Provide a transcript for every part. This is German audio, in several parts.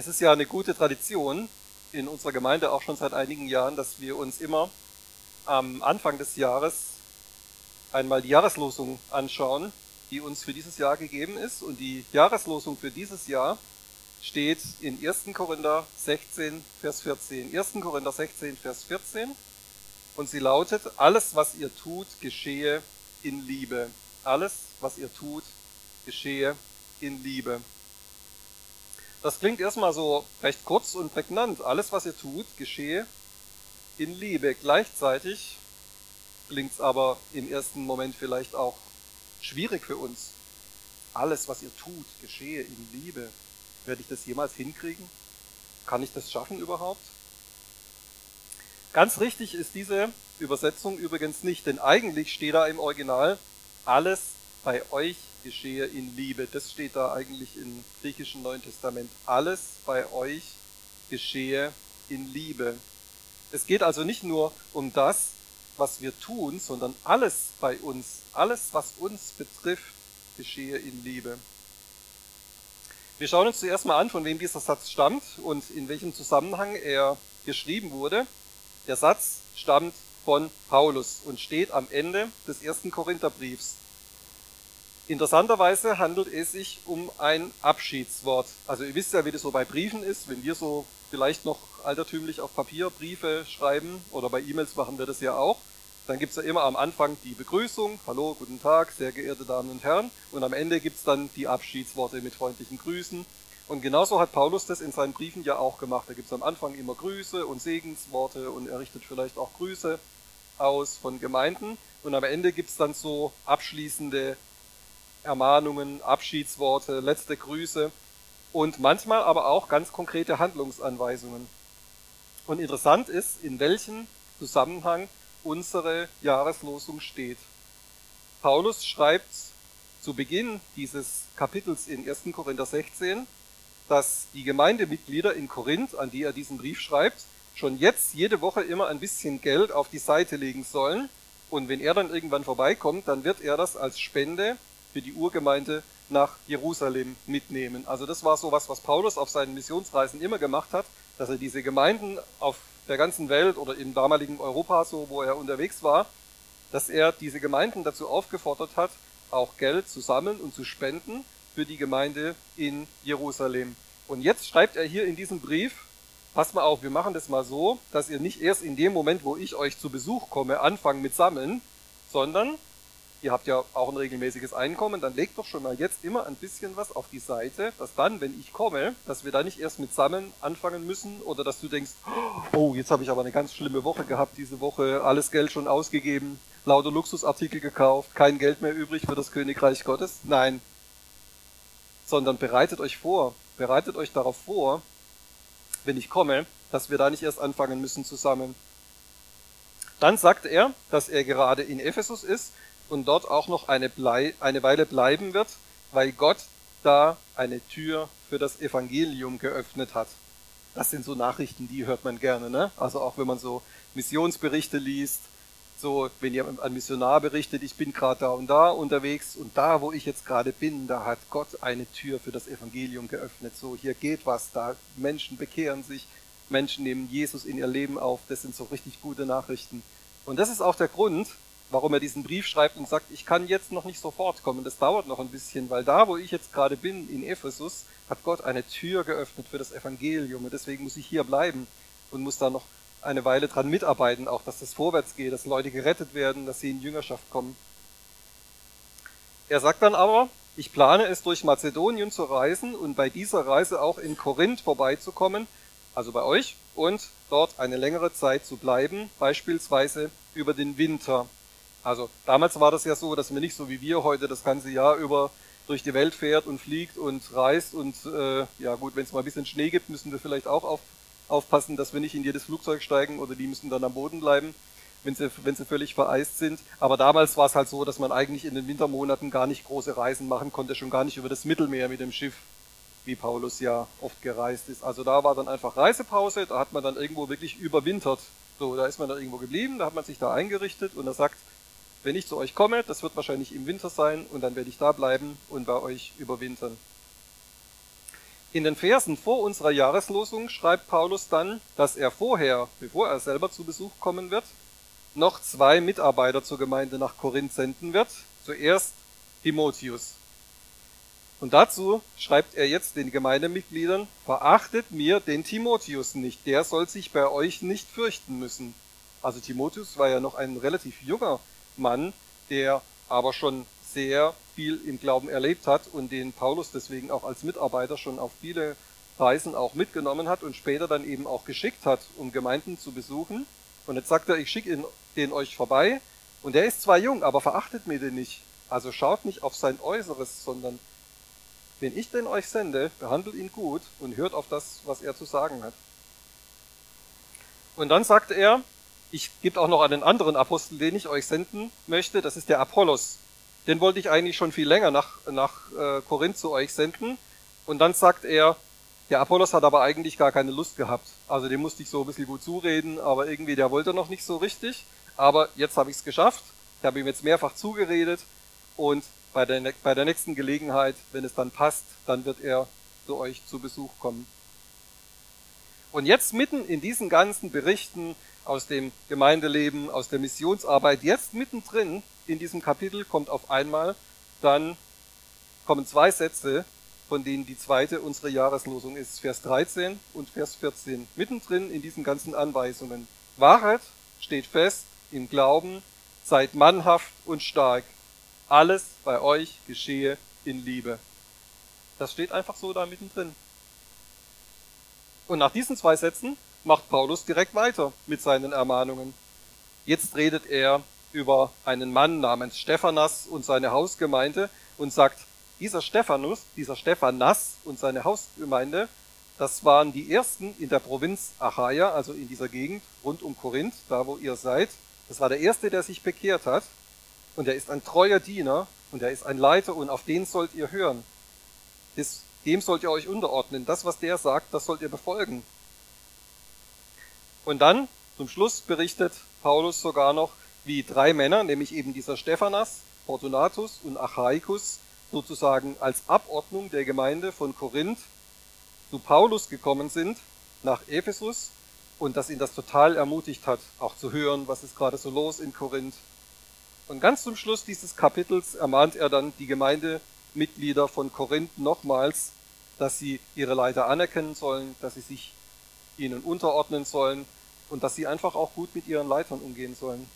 Es ist ja eine gute Tradition in unserer Gemeinde auch schon seit einigen Jahren, dass wir uns immer am Anfang des Jahres einmal die Jahreslosung anschauen, die uns für dieses Jahr gegeben ist. Und die Jahreslosung für dieses Jahr steht in 1. Korinther 16, Vers 14. 1. Korinther 16, Vers 14. Und sie lautet, alles, was ihr tut, geschehe in Liebe. Alles, was ihr tut, geschehe in Liebe. Das klingt erstmal so recht kurz und prägnant. Alles, was ihr tut, geschehe in Liebe. Gleichzeitig klingt es aber im ersten Moment vielleicht auch schwierig für uns. Alles, was ihr tut, geschehe in Liebe. Werde ich das jemals hinkriegen? Kann ich das schaffen überhaupt? Ganz richtig ist diese Übersetzung übrigens nicht, denn eigentlich steht da im Original, alles bei euch geschehe in Liebe. Das steht da eigentlich im griechischen Neuen Testament. Alles bei euch geschehe in Liebe. Es geht also nicht nur um das, was wir tun, sondern alles bei uns, alles, was uns betrifft, geschehe in Liebe. Wir schauen uns zuerst mal an, von wem dieser Satz stammt und in welchem Zusammenhang er geschrieben wurde. Der Satz stammt von Paulus und steht am Ende des ersten Korintherbriefs. Interessanterweise handelt es sich um ein Abschiedswort. Also ihr wisst ja, wie das so bei Briefen ist, wenn wir so vielleicht noch altertümlich auf Papier Briefe schreiben oder bei E-Mails machen wir das ja auch. Dann gibt's ja immer am Anfang die Begrüßung, hallo, guten Tag, sehr geehrte Damen und Herren. Und am Ende gibt's dann die Abschiedsworte mit freundlichen Grüßen. Und genauso hat Paulus das in seinen Briefen ja auch gemacht. Da gibt's am Anfang immer Grüße und Segensworte und er richtet vielleicht auch Grüße aus von Gemeinden. Und am Ende gibt's dann so abschließende Ermahnungen, Abschiedsworte, letzte Grüße und manchmal aber auch ganz konkrete Handlungsanweisungen. Und interessant ist, in welchem Zusammenhang unsere Jahreslosung steht. Paulus schreibt zu Beginn dieses Kapitels in 1. Korinther 16, dass die Gemeindemitglieder in Korinth, an die er diesen Brief schreibt, schon jetzt jede Woche immer ein bisschen Geld auf die Seite legen sollen. Und wenn er dann irgendwann vorbeikommt, dann wird er das als Spende für die Urgemeinde nach Jerusalem mitnehmen. Also das war so was, was Paulus auf seinen Missionsreisen immer gemacht hat, dass er diese Gemeinden auf der ganzen Welt oder im damaligen Europa, so wo er unterwegs war, dass er diese Gemeinden dazu aufgefordert hat, auch Geld zu sammeln und zu spenden für die Gemeinde in Jerusalem. Und jetzt schreibt er hier in diesem Brief, pass mal auf, wir machen das mal so, dass ihr nicht erst in dem Moment, wo ich euch zu Besuch komme, anfangen mit Sammeln, sondern ihr habt ja auch ein regelmäßiges Einkommen, dann legt doch schon mal jetzt immer ein bisschen was auf die Seite, dass dann, wenn ich komme, dass wir da nicht erst mit Sammeln anfangen müssen oder dass du denkst, oh, jetzt habe ich aber eine ganz schlimme Woche gehabt diese Woche, alles Geld schon ausgegeben, lauter Luxusartikel gekauft, kein Geld mehr übrig für das Königreich Gottes. Nein, sondern bereitet euch vor, bereitet euch darauf vor, wenn ich komme, dass wir da nicht erst anfangen müssen zu sammeln. Dann sagt er, dass er gerade in Ephesus ist und dort auch noch eine, Blei eine Weile bleiben wird, weil Gott da eine Tür für das Evangelium geöffnet hat. Das sind so Nachrichten, die hört man gerne, ne? Also auch wenn man so Missionsberichte liest, so wenn ihr an Missionar berichtet, ich bin gerade da und da unterwegs und da, wo ich jetzt gerade bin, da hat Gott eine Tür für das Evangelium geöffnet. So hier geht was, da Menschen bekehren sich, Menschen nehmen Jesus in ihr Leben auf. Das sind so richtig gute Nachrichten. Und das ist auch der Grund, warum er diesen Brief schreibt und sagt, ich kann jetzt noch nicht sofort kommen, das dauert noch ein bisschen, weil da, wo ich jetzt gerade bin, in Ephesus, hat Gott eine Tür geöffnet für das Evangelium und deswegen muss ich hier bleiben und muss da noch eine Weile dran mitarbeiten, auch dass das vorwärts geht, dass Leute gerettet werden, dass sie in Jüngerschaft kommen. Er sagt dann aber, ich plane es durch Mazedonien zu reisen und bei dieser Reise auch in Korinth vorbeizukommen, also bei euch, und dort eine längere Zeit zu bleiben, beispielsweise über den Winter. Also damals war das ja so, dass man nicht so wie wir heute das ganze Jahr über durch die Welt fährt und fliegt und reist und äh, ja gut, wenn es mal ein bisschen Schnee gibt, müssen wir vielleicht auch auf, aufpassen, dass wir nicht in jedes Flugzeug steigen oder die müssen dann am Boden bleiben, wenn sie, wenn sie völlig vereist sind. Aber damals war es halt so, dass man eigentlich in den Wintermonaten gar nicht große Reisen machen konnte, schon gar nicht über das Mittelmeer mit dem Schiff, wie Paulus ja oft gereist ist. Also da war dann einfach Reisepause, da hat man dann irgendwo wirklich überwintert. So, da ist man dann irgendwo geblieben, da hat man sich da eingerichtet und er sagt, wenn ich zu euch komme, das wird wahrscheinlich im Winter sein und dann werde ich da bleiben und bei euch überwintern. In den Versen vor unserer Jahreslosung schreibt Paulus dann, dass er vorher, bevor er selber zu Besuch kommen wird, noch zwei Mitarbeiter zur Gemeinde nach Korinth senden wird. Zuerst Timotheus. Und dazu schreibt er jetzt den Gemeindemitgliedern, verachtet mir den Timotheus nicht, der soll sich bei euch nicht fürchten müssen. Also Timotheus war ja noch ein relativ junger Mann, der aber schon sehr viel im Glauben erlebt hat und den Paulus deswegen auch als Mitarbeiter schon auf viele Reisen auch mitgenommen hat und später dann eben auch geschickt hat, um Gemeinden zu besuchen. Und jetzt sagt er, ich schicke den euch vorbei. Und der ist zwar jung, aber verachtet mir den nicht. Also schaut nicht auf sein Äußeres, sondern wenn ich den euch sende, behandelt ihn gut und hört auf das, was er zu sagen hat. Und dann sagt er, ich gebe auch noch einen anderen Apostel, den ich euch senden möchte, das ist der Apollos. Den wollte ich eigentlich schon viel länger nach, nach äh, Korinth zu euch senden. Und dann sagt er, der Apollos hat aber eigentlich gar keine Lust gehabt. Also dem musste ich so ein bisschen gut zureden, aber irgendwie der wollte noch nicht so richtig. Aber jetzt habe ich es geschafft. Ich habe ihm jetzt mehrfach zugeredet und bei der, bei der nächsten Gelegenheit, wenn es dann passt, dann wird er zu euch zu Besuch kommen. Und jetzt mitten in diesen ganzen Berichten aus dem Gemeindeleben, aus der Missionsarbeit, jetzt mittendrin in diesem Kapitel kommt auf einmal dann kommen zwei Sätze, von denen die zweite unsere Jahreslosung ist, Vers 13 und Vers 14. Mittendrin in diesen ganzen Anweisungen. Wahrheit steht fest im Glauben, seid mannhaft und stark, alles bei euch geschehe in Liebe. Das steht einfach so da mittendrin. Und nach diesen zwei Sätzen macht Paulus direkt weiter mit seinen Ermahnungen. Jetzt redet er über einen Mann namens Stephanas und seine Hausgemeinde und sagt, dieser Stephanus, dieser Stephanas und seine Hausgemeinde, das waren die ersten in der Provinz Achaia, also in dieser Gegend rund um Korinth, da wo ihr seid. Das war der erste, der sich bekehrt hat und er ist ein treuer Diener und er ist ein Leiter und auf den sollt ihr hören. Dem sollt ihr euch unterordnen. Das, was der sagt, das sollt ihr befolgen. Und dann, zum Schluss, berichtet Paulus sogar noch, wie drei Männer, nämlich eben dieser Stephanas, Fortunatus und Achaicus, sozusagen als Abordnung der Gemeinde von Korinth zu Paulus gekommen sind, nach Ephesus, und dass ihn das total ermutigt hat, auch zu hören, was ist gerade so los in Korinth. Und ganz zum Schluss dieses Kapitels ermahnt er dann die Gemeindemitglieder von Korinth nochmals, dass sie ihre Leiter anerkennen sollen, dass sie sich ihnen unterordnen sollen und dass sie einfach auch gut mit ihren Leitern umgehen sollen.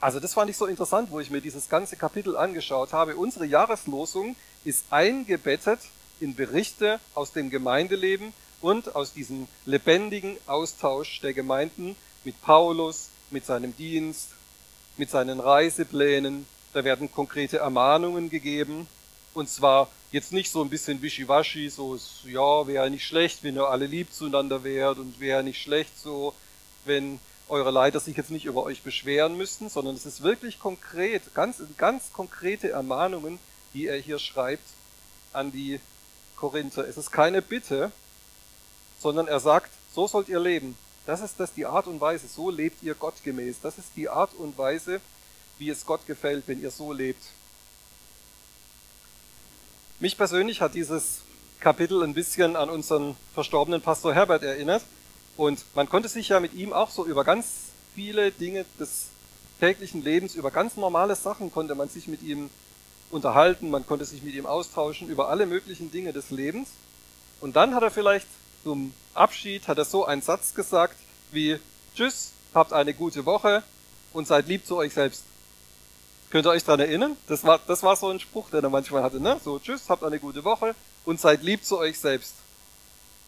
Also das fand ich so interessant, wo ich mir dieses ganze Kapitel angeschaut habe. Unsere Jahreslosung ist eingebettet in Berichte aus dem Gemeindeleben und aus diesem lebendigen Austausch der Gemeinden mit Paulus, mit seinem Dienst, mit seinen Reiseplänen. Da werden konkrete Ermahnungen gegeben. Und zwar jetzt nicht so ein bisschen wischiwaschi, so, ja, wäre nicht schlecht, wenn ihr alle lieb zueinander wärt und wäre nicht schlecht so, wenn eure Leiter sich jetzt nicht über euch beschweren müssten, sondern es ist wirklich konkret, ganz, ganz konkrete Ermahnungen, die er hier schreibt an die Korinther. Es ist keine Bitte, sondern er sagt, so sollt ihr leben. Das ist das die Art und Weise, so lebt ihr gottgemäß. Das ist die Art und Weise, wie es Gott gefällt, wenn ihr so lebt. Mich persönlich hat dieses Kapitel ein bisschen an unseren verstorbenen Pastor Herbert erinnert. Und man konnte sich ja mit ihm auch so über ganz viele Dinge des täglichen Lebens, über ganz normale Sachen konnte man sich mit ihm unterhalten, man konnte sich mit ihm austauschen über alle möglichen Dinge des Lebens. Und dann hat er vielleicht zum Abschied hat er so einen Satz gesagt wie Tschüss, habt eine gute Woche und seid lieb zu euch selbst. Könnt ihr euch dran erinnern? Das war, das war so ein Spruch, den er manchmal hatte, ne? So, tschüss, habt eine gute Woche und seid lieb zu euch selbst.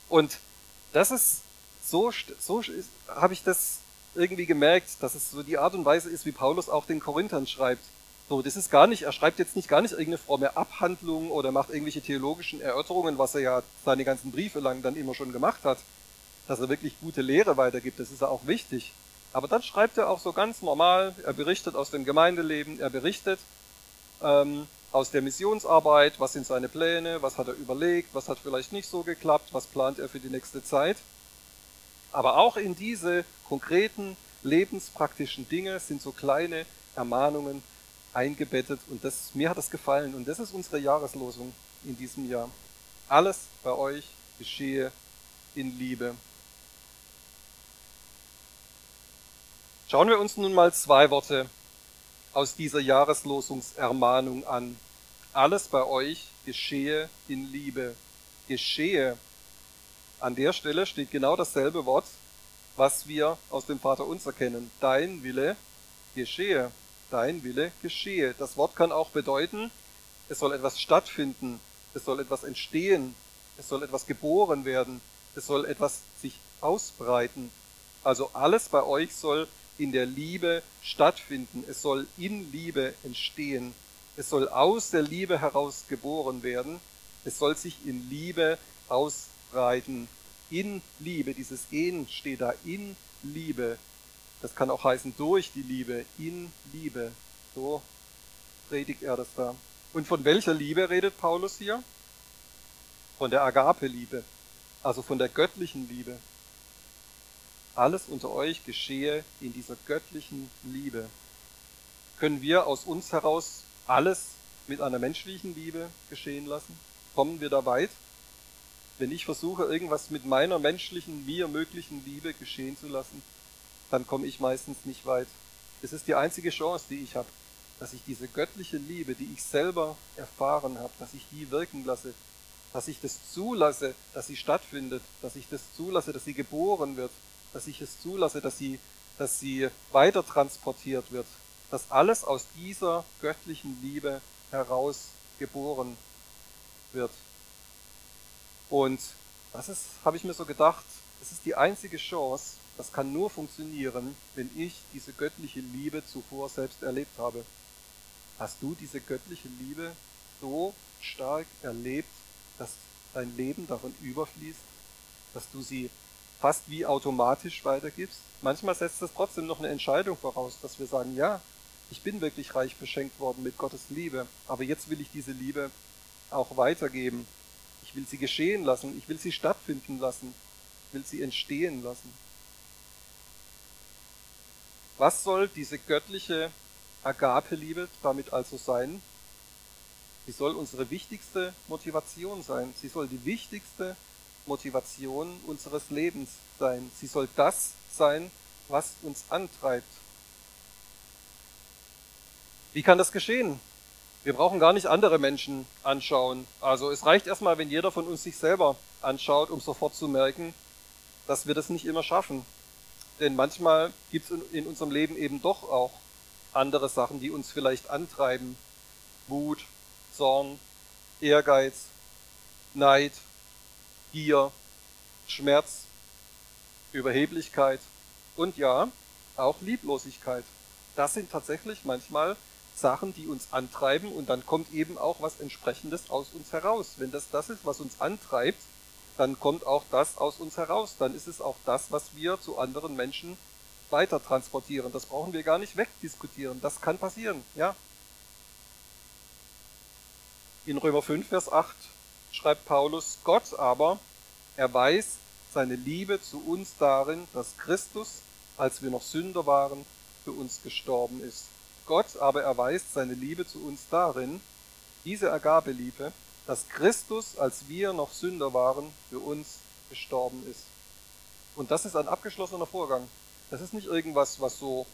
Und das ist, so, so habe ich das irgendwie gemerkt, dass es so die Art und Weise ist, wie Paulus auch den Korinthern schreibt. So, das ist gar nicht, er schreibt jetzt nicht gar nicht irgendeine fromme Abhandlung oder macht irgendwelche theologischen Erörterungen, was er ja seine ganzen Briefe lang dann immer schon gemacht hat. Dass er wirklich gute Lehre weitergibt, das ist ja auch wichtig. Aber dann schreibt er auch so ganz normal, er berichtet aus dem Gemeindeleben, er berichtet ähm, aus der Missionsarbeit, was sind seine Pläne, was hat er überlegt, was hat vielleicht nicht so geklappt, was plant er für die nächste Zeit. Aber auch in diese konkreten lebenspraktischen Dinge sind so kleine Ermahnungen, eingebettet und das, mir hat das gefallen und das ist unsere Jahreslosung in diesem Jahr. Alles bei euch geschehe in Liebe. Schauen wir uns nun mal zwei Worte aus dieser Jahreslosungsermahnung an. Alles bei euch geschehe in Liebe. Geschehe. An der Stelle steht genau dasselbe Wort, was wir aus dem Vater unser kennen. Dein Wille geschehe. Dein Wille geschehe. Das Wort kann auch bedeuten, es soll etwas stattfinden, es soll etwas entstehen, es soll etwas geboren werden, es soll etwas sich ausbreiten. Also alles bei euch soll in der Liebe stattfinden, es soll in Liebe entstehen, es soll aus der Liebe heraus geboren werden, es soll sich in Liebe ausbreiten. In Liebe, dieses In steht da, in Liebe. Das kann auch heißen durch die Liebe, in Liebe. So predigt er das da. Und von welcher Liebe redet Paulus hier? Von der Agape-Liebe, also von der göttlichen Liebe. Alles unter euch geschehe in dieser göttlichen Liebe. Können wir aus uns heraus alles mit einer menschlichen Liebe geschehen lassen? Kommen wir da weit? Wenn ich versuche, irgendwas mit meiner menschlichen, mir möglichen Liebe geschehen zu lassen, dann komme ich meistens nicht weit. Es ist die einzige Chance, die ich habe, dass ich diese göttliche Liebe, die ich selber erfahren habe, dass ich die wirken lasse, dass ich das zulasse, dass sie stattfindet, dass ich das zulasse, dass sie geboren wird, dass ich es zulasse, dass sie, dass sie weiter transportiert wird, dass alles aus dieser göttlichen Liebe heraus geboren wird. Und das ist, habe ich mir so gedacht, das ist die einzige Chance, das kann nur funktionieren, wenn ich diese göttliche Liebe zuvor selbst erlebt habe. Hast du diese göttliche Liebe so stark erlebt, dass dein Leben davon überfließt, dass du sie fast wie automatisch weitergibst? Manchmal setzt das trotzdem noch eine Entscheidung voraus, dass wir sagen, ja, ich bin wirklich reich beschenkt worden mit Gottes Liebe, aber jetzt will ich diese Liebe auch weitergeben. Ich will sie geschehen lassen, ich will sie stattfinden lassen, ich will sie entstehen lassen. Was soll diese göttliche Agape-Liebe damit also sein? Sie soll unsere wichtigste Motivation sein. Sie soll die wichtigste Motivation unseres Lebens sein. Sie soll das sein, was uns antreibt. Wie kann das geschehen? Wir brauchen gar nicht andere Menschen anschauen. Also es reicht erstmal, wenn jeder von uns sich selber anschaut, um sofort zu merken, dass wir das nicht immer schaffen. Denn manchmal gibt es in unserem Leben eben doch auch andere Sachen, die uns vielleicht antreiben. Wut, Zorn, Ehrgeiz, Neid, Gier, Schmerz, Überheblichkeit und ja, auch Lieblosigkeit. Das sind tatsächlich manchmal Sachen, die uns antreiben und dann kommt eben auch was entsprechendes aus uns heraus. Wenn das das ist, was uns antreibt, dann kommt auch das aus uns heraus. Dann ist es auch das, was wir zu anderen Menschen weiter transportieren. Das brauchen wir gar nicht wegdiskutieren. Das kann passieren, ja. In Römer 5, Vers 8 schreibt Paulus, Gott aber erweist seine Liebe zu uns darin, dass Christus, als wir noch Sünder waren, für uns gestorben ist. Gott aber erweist seine Liebe zu uns darin, diese Agabeliebe, dass Christus, als wir noch Sünder waren, für uns gestorben ist. Und das ist ein abgeschlossener Vorgang. Das ist nicht irgendwas, was so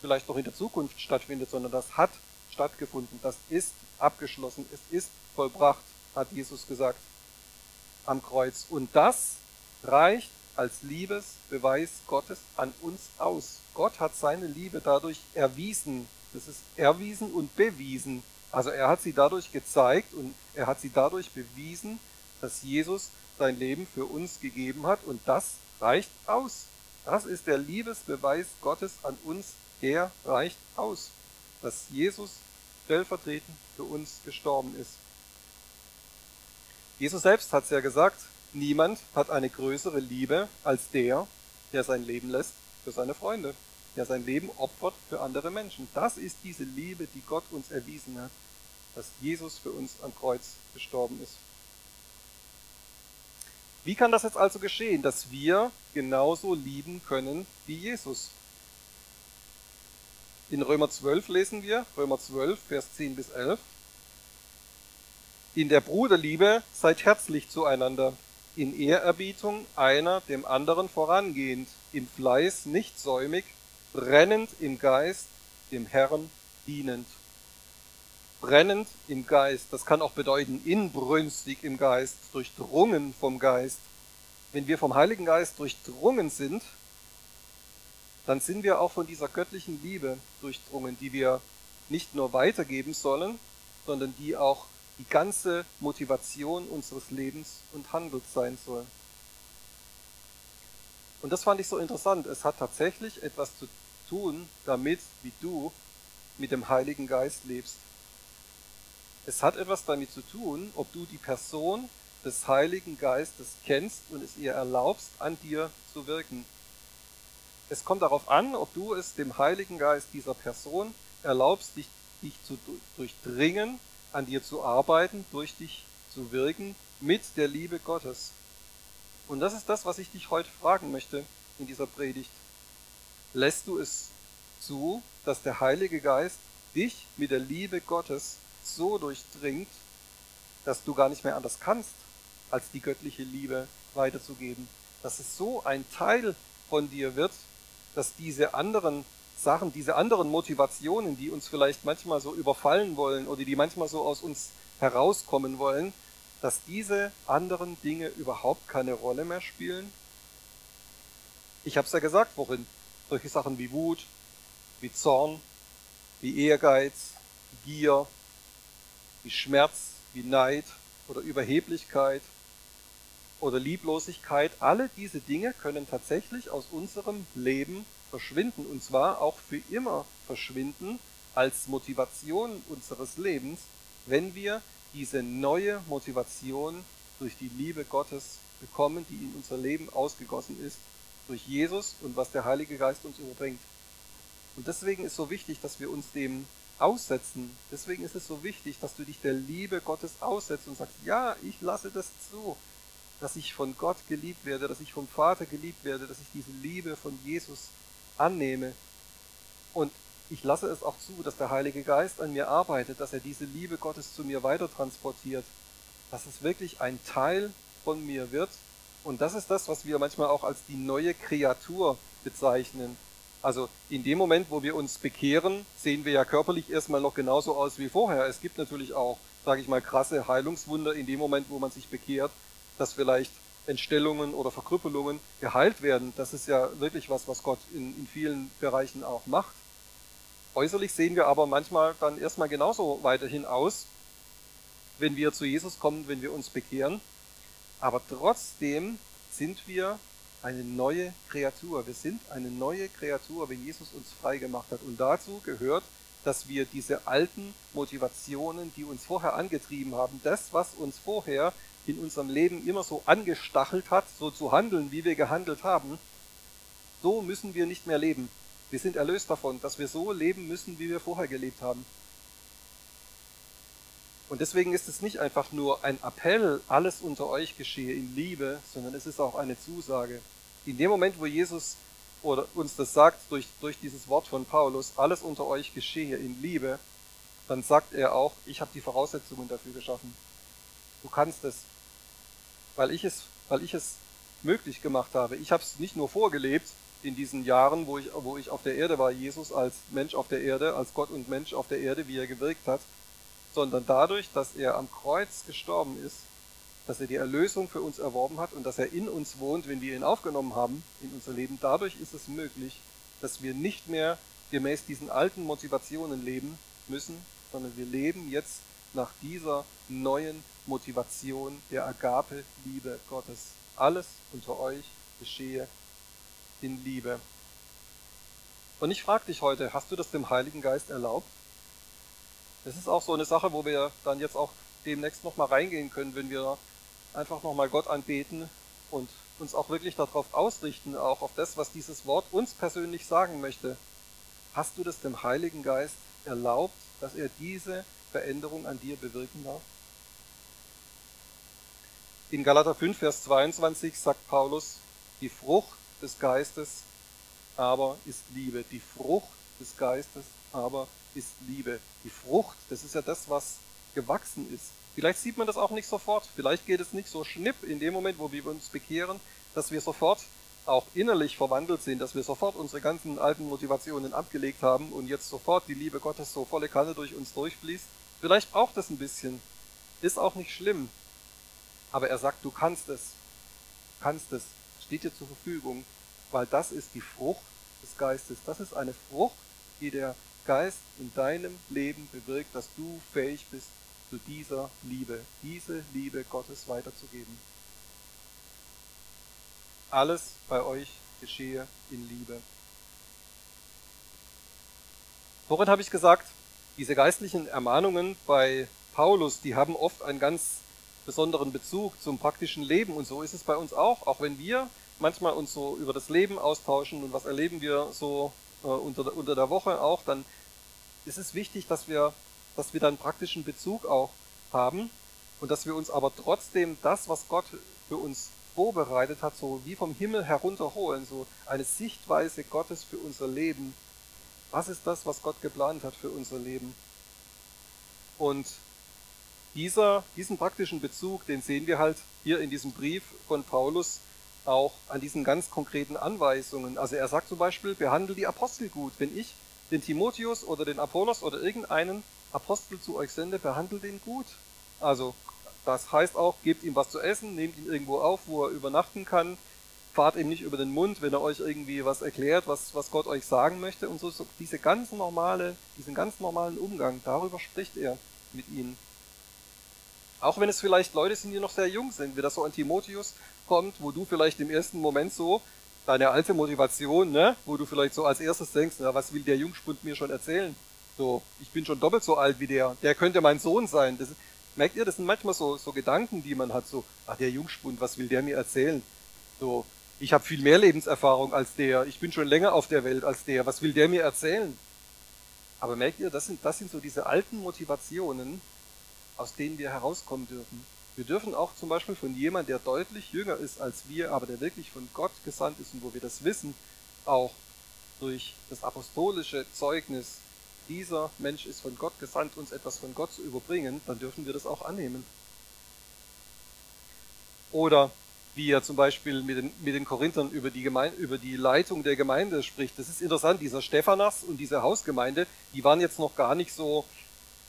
vielleicht noch in der Zukunft stattfindet, sondern das hat stattgefunden. Das ist abgeschlossen. Es ist vollbracht, hat Jesus gesagt am Kreuz. Und das reicht als Liebesbeweis Gottes an uns aus. Gott hat seine Liebe dadurch erwiesen. Das ist erwiesen und bewiesen. Also er hat sie dadurch gezeigt und er hat sie dadurch bewiesen, dass Jesus sein Leben für uns gegeben hat und das reicht aus. Das ist der Liebesbeweis Gottes an uns, der reicht aus, dass Jesus stellvertretend für uns gestorben ist. Jesus selbst hat es ja gesagt, niemand hat eine größere Liebe als der, der sein Leben lässt für seine Freunde, der sein Leben opfert für andere Menschen. Das ist diese Liebe, die Gott uns erwiesen hat dass Jesus für uns am Kreuz gestorben ist. Wie kann das jetzt also geschehen, dass wir genauso lieben können wie Jesus? In Römer 12 lesen wir, Römer 12, Vers 10 bis 11. In der Bruderliebe seid herzlich zueinander, in Ehrerbietung einer dem anderen vorangehend, im Fleiß nicht säumig, brennend im Geist, dem Herrn dienend. Brennend im Geist, das kann auch bedeuten inbrünstig im Geist, durchdrungen vom Geist. Wenn wir vom Heiligen Geist durchdrungen sind, dann sind wir auch von dieser göttlichen Liebe durchdrungen, die wir nicht nur weitergeben sollen, sondern die auch die ganze Motivation unseres Lebens und Handels sein soll. Und das fand ich so interessant. Es hat tatsächlich etwas zu tun damit, wie du mit dem Heiligen Geist lebst. Es hat etwas damit zu tun, ob du die Person des Heiligen Geistes kennst und es ihr erlaubst, an dir zu wirken. Es kommt darauf an, ob du es dem Heiligen Geist dieser Person erlaubst, dich, dich zu durchdringen, an dir zu arbeiten, durch dich zu wirken, mit der Liebe Gottes. Und das ist das, was ich dich heute fragen möchte in dieser Predigt. Lässt du es zu, dass der Heilige Geist dich mit der Liebe Gottes so durchdringt, dass du gar nicht mehr anders kannst, als die göttliche Liebe weiterzugeben. Dass es so ein Teil von dir wird, dass diese anderen Sachen, diese anderen Motivationen, die uns vielleicht manchmal so überfallen wollen oder die manchmal so aus uns herauskommen wollen, dass diese anderen Dinge überhaupt keine Rolle mehr spielen? Ich habe es ja gesagt worin. Solche Sachen wie Wut, wie Zorn, wie Ehrgeiz, Gier, wie Schmerz, wie Neid oder Überheblichkeit oder Lieblosigkeit, alle diese Dinge können tatsächlich aus unserem Leben verschwinden und zwar auch für immer verschwinden als Motivation unseres Lebens, wenn wir diese neue Motivation durch die Liebe Gottes bekommen, die in unser Leben ausgegossen ist, durch Jesus und was der Heilige Geist uns überbringt. Und deswegen ist so wichtig, dass wir uns dem aussetzen. Deswegen ist es so wichtig, dass du dich der Liebe Gottes aussetzt und sagst, ja, ich lasse das zu, dass ich von Gott geliebt werde, dass ich vom Vater geliebt werde, dass ich diese Liebe von Jesus annehme. Und ich lasse es auch zu, dass der Heilige Geist an mir arbeitet, dass er diese Liebe Gottes zu mir weiter transportiert, dass es wirklich ein Teil von mir wird. Und das ist das, was wir manchmal auch als die neue Kreatur bezeichnen. Also in dem Moment, wo wir uns bekehren, sehen wir ja körperlich erstmal noch genauso aus wie vorher. Es gibt natürlich auch, sage ich mal, krasse Heilungswunder in dem Moment, wo man sich bekehrt, dass vielleicht Entstellungen oder Verkrüppelungen geheilt werden. Das ist ja wirklich was, was Gott in, in vielen Bereichen auch macht. Äußerlich sehen wir aber manchmal dann erstmal genauso weiterhin aus, wenn wir zu Jesus kommen, wenn wir uns bekehren. Aber trotzdem sind wir eine neue Kreatur. Wir sind eine neue Kreatur, wenn Jesus uns frei gemacht hat. Und dazu gehört, dass wir diese alten Motivationen, die uns vorher angetrieben haben, das, was uns vorher in unserem Leben immer so angestachelt hat, so zu handeln, wie wir gehandelt haben, so müssen wir nicht mehr leben. Wir sind erlöst davon, dass wir so leben müssen, wie wir vorher gelebt haben. Und deswegen ist es nicht einfach nur ein Appell, alles unter euch geschehe in Liebe, sondern es ist auch eine Zusage. In dem Moment, wo Jesus oder uns das sagt durch, durch dieses Wort von Paulus, alles unter euch geschehe in Liebe, dann sagt er auch, ich habe die Voraussetzungen dafür geschaffen. Du kannst es weil ich es, weil ich es möglich gemacht habe. Ich habe es nicht nur vorgelebt in diesen Jahren, wo ich, wo ich auf der Erde war, Jesus als Mensch auf der Erde, als Gott und Mensch auf der Erde, wie er gewirkt hat, sondern dadurch, dass er am Kreuz gestorben ist, dass er die Erlösung für uns erworben hat und dass er in uns wohnt, wenn wir ihn aufgenommen haben in unser Leben. Dadurch ist es möglich, dass wir nicht mehr gemäß diesen alten Motivationen leben müssen, sondern wir leben jetzt nach dieser neuen Motivation der Agape-Liebe Gottes. Alles unter euch geschehe in Liebe. Und ich frage dich heute, hast du das dem Heiligen Geist erlaubt? Das ist auch so eine Sache, wo wir dann jetzt auch demnächst nochmal reingehen können, wenn wir einfach nochmal Gott anbeten und uns auch wirklich darauf ausrichten, auch auf das, was dieses Wort uns persönlich sagen möchte. Hast du das dem Heiligen Geist erlaubt, dass er diese Veränderung an dir bewirken darf? In Galater 5, Vers 22 sagt Paulus, die Frucht des Geistes aber ist Liebe. Die Frucht des Geistes aber ist Liebe. Die Frucht, das ist ja das, was gewachsen ist. Vielleicht sieht man das auch nicht sofort. Vielleicht geht es nicht so schnipp in dem Moment, wo wir uns bekehren, dass wir sofort auch innerlich verwandelt sind, dass wir sofort unsere ganzen alten Motivationen abgelegt haben und jetzt sofort die Liebe Gottes so volle Kanne durch uns durchfließt. Vielleicht braucht es ein bisschen. Ist auch nicht schlimm. Aber er sagt, du kannst es. Du kannst es. Steht dir zur Verfügung. Weil das ist die Frucht des Geistes. Das ist eine Frucht, die der Geist in deinem Leben bewirkt, dass du fähig bist, zu dieser Liebe, diese Liebe Gottes weiterzugeben. Alles bei euch geschehe in Liebe. Vorhin habe ich gesagt, diese geistlichen Ermahnungen bei Paulus, die haben oft einen ganz besonderen Bezug zum praktischen Leben und so ist es bei uns auch, auch wenn wir manchmal uns so über das Leben austauschen und was erleben wir so äh, unter, unter der Woche auch, dann ist es wichtig, dass wir, dass wir dann praktischen Bezug auch haben und dass wir uns aber trotzdem das, was Gott für uns vorbereitet hat, so wie vom Himmel herunterholen, so eine Sichtweise Gottes für unser Leben. Was ist das, was Gott geplant hat für unser Leben? Und dieser, diesen praktischen Bezug, den sehen wir halt hier in diesem Brief von Paulus auch an diesen ganz konkreten Anweisungen. Also er sagt zum Beispiel, behandle die Apostel gut. Wenn ich den Timotheus oder den Apollos oder irgendeinen Apostel zu euch sende, behandelt ihn gut. Also das heißt auch, gebt ihm was zu essen, nehmt ihn irgendwo auf, wo er übernachten kann, fahrt ihm nicht über den Mund, wenn er euch irgendwie was erklärt, was, was Gott euch sagen möchte und so, so diese ganz normale, diesen ganz normalen Umgang, darüber spricht er mit ihnen. Auch wenn es vielleicht Leute sind, die noch sehr jung sind, wie das so an Timotheus kommt, wo du vielleicht im ersten Moment so deine alte Motivation, ne, wo du vielleicht so als erstes denkst, na, was will der Jungspund mir schon erzählen? So, ich bin schon doppelt so alt wie der, der könnte mein Sohn sein. Das, merkt ihr, das sind manchmal so, so Gedanken, die man hat, so, ach, der Jungspund, was will der mir erzählen? So, ich habe viel mehr Lebenserfahrung als der, ich bin schon länger auf der Welt als der, was will der mir erzählen? Aber merkt ihr, das sind, das sind so diese alten Motivationen, aus denen wir herauskommen dürfen. Wir dürfen auch zum Beispiel von jemandem, der deutlich jünger ist als wir, aber der wirklich von Gott gesandt ist und wo wir das wissen, auch durch das apostolische Zeugnis, dieser Mensch ist von Gott gesandt, uns etwas von Gott zu überbringen, dann dürfen wir das auch annehmen. Oder wie er zum Beispiel mit den, mit den Korinthern über die, Gemeinde, über die Leitung der Gemeinde spricht. Das ist interessant, dieser Stephanas und diese Hausgemeinde, die waren jetzt noch gar nicht so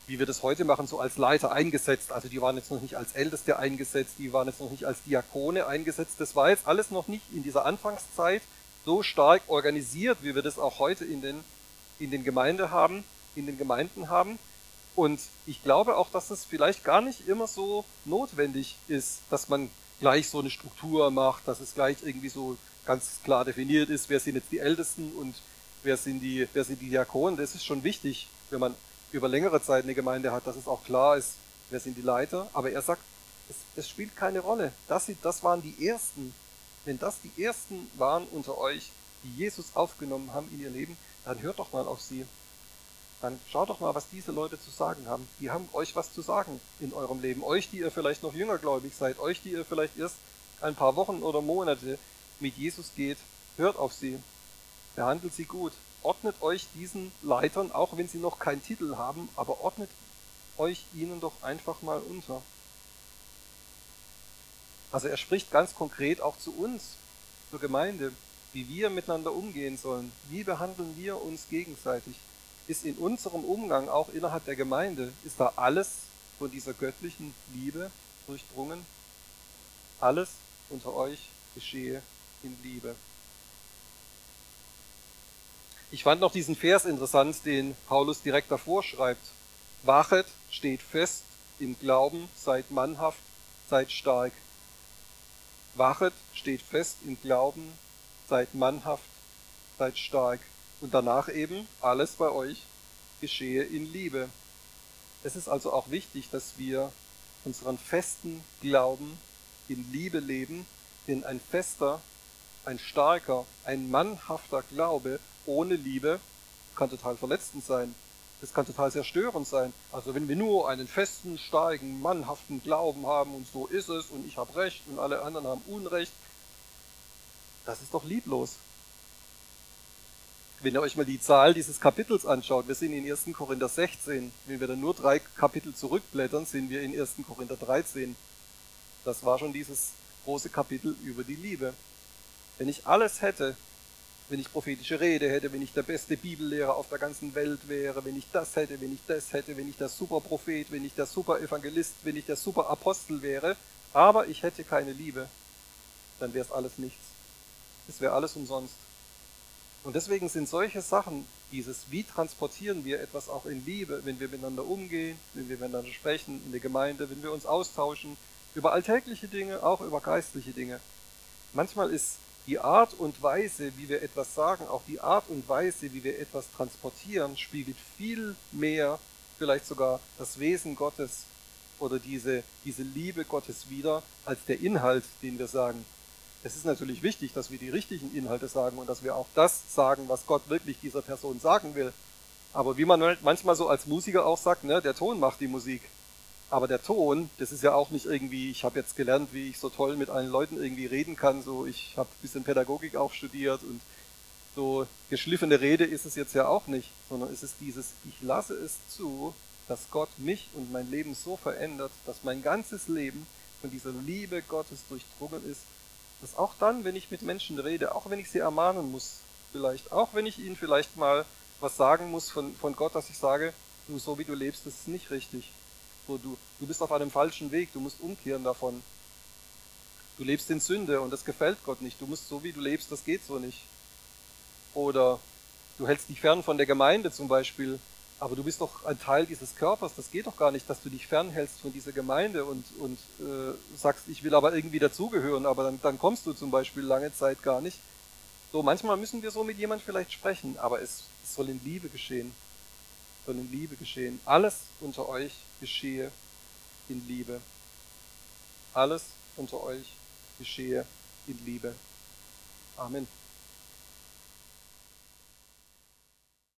wie wir das heute machen, so als Leiter eingesetzt. Also die waren jetzt noch nicht als Älteste eingesetzt, die waren jetzt noch nicht als Diakone eingesetzt. Das war jetzt alles noch nicht in dieser Anfangszeit so stark organisiert, wie wir das auch heute in den, in den Gemeinde haben, in den Gemeinden haben. Und ich glaube auch, dass es vielleicht gar nicht immer so notwendig ist, dass man gleich so eine Struktur macht, dass es gleich irgendwie so ganz klar definiert ist, wer sind jetzt die Ältesten und wer sind die, wer sind die Diakonen. Das ist schon wichtig, wenn man über längere Zeit eine Gemeinde hat, dass es auch klar ist, wer sind die Leiter. Aber er sagt, es, es spielt keine Rolle. Das, das waren die Ersten. Wenn das die Ersten waren unter euch, die Jesus aufgenommen haben in ihr Leben, dann hört doch mal auf sie. Dann schaut doch mal, was diese Leute zu sagen haben. Die haben euch was zu sagen in eurem Leben. Euch, die ihr vielleicht noch jüngergläubig seid, euch, die ihr vielleicht erst ein paar Wochen oder Monate mit Jesus geht, hört auf sie. Behandelt sie gut ordnet euch diesen Leitern, auch wenn sie noch keinen Titel haben, aber ordnet euch ihnen doch einfach mal unter. Also er spricht ganz konkret auch zu uns, zur Gemeinde, wie wir miteinander umgehen sollen. Wie behandeln wir uns gegenseitig? Ist in unserem Umgang, auch innerhalb der Gemeinde, ist da alles von dieser göttlichen Liebe durchdrungen? Alles unter euch geschehe in Liebe. Ich fand noch diesen Vers interessant, den Paulus direkt davor schreibt. Wachet, steht fest im Glauben, seid mannhaft, seid stark. Wachet, steht fest im Glauben, seid mannhaft, seid stark. Und danach eben, alles bei euch geschehe in Liebe. Es ist also auch wichtig, dass wir unseren festen Glauben in Liebe leben, denn ein fester, ein starker, ein mannhafter Glaube ohne Liebe kann total verletzend sein. Das kann total zerstörend sein. Also wenn wir nur einen festen, starken, mannhaften Glauben haben und so ist es und ich habe Recht und alle anderen haben Unrecht, das ist doch lieblos. wenn ihr euch mal die Zahl dieses Kapitels anschaut, wir sind in 1. Korinther 16. Wenn wir dann nur drei Kapitel zurückblättern, sind wir in 1. Korinther 13. Das war schon dieses große Kapitel über die Liebe. Wenn ich alles hätte, wenn ich prophetische Rede hätte, wenn ich der beste Bibellehrer auf der ganzen Welt wäre, wenn ich das hätte, wenn ich das hätte, wenn ich der Superprophet, wenn ich der Super-Evangelist, wenn ich der Super-Apostel wäre, aber ich hätte keine Liebe, dann wäre es alles nichts. Es wäre alles umsonst. Und deswegen sind solche Sachen, dieses, wie transportieren wir etwas auch in Liebe, wenn wir miteinander umgehen, wenn wir miteinander sprechen, in der Gemeinde, wenn wir uns austauschen, über alltägliche Dinge, auch über geistliche Dinge. Manchmal ist die Art und Weise, wie wir etwas sagen, auch die Art und Weise, wie wir etwas transportieren, spiegelt viel mehr, vielleicht sogar das Wesen Gottes oder diese, diese Liebe Gottes wider, als der Inhalt, den wir sagen. Es ist natürlich wichtig, dass wir die richtigen Inhalte sagen und dass wir auch das sagen, was Gott wirklich dieser Person sagen will. Aber wie man manchmal so als Musiker auch sagt, ne, der Ton macht die Musik. Aber der Ton, das ist ja auch nicht irgendwie, ich habe jetzt gelernt, wie ich so toll mit allen Leuten irgendwie reden kann. So, ich habe ein bisschen Pädagogik auch studiert und so geschliffene Rede ist es jetzt ja auch nicht, sondern es ist dieses, ich lasse es zu, dass Gott mich und mein Leben so verändert, dass mein ganzes Leben von dieser Liebe Gottes durchdrungen ist, dass auch dann, wenn ich mit Menschen rede, auch wenn ich sie ermahnen muss, vielleicht, auch wenn ich ihnen vielleicht mal was sagen muss von, von Gott, dass ich sage, du, so wie du lebst, das ist nicht richtig. So, du, du bist auf einem falschen Weg, du musst umkehren davon. Du lebst in Sünde und das gefällt Gott nicht. Du musst so wie du lebst, das geht so nicht. Oder du hältst dich fern von der Gemeinde zum Beispiel, aber du bist doch ein Teil dieses Körpers. Das geht doch gar nicht, dass du dich fernhältst von dieser Gemeinde und, und äh, sagst, ich will aber irgendwie dazugehören, aber dann, dann kommst du zum Beispiel lange Zeit gar nicht. So, manchmal müssen wir so mit jemand vielleicht sprechen, aber es, es soll in Liebe geschehen soll in Liebe geschehen. Alles unter euch geschehe in Liebe. Alles unter euch geschehe in Liebe. Amen.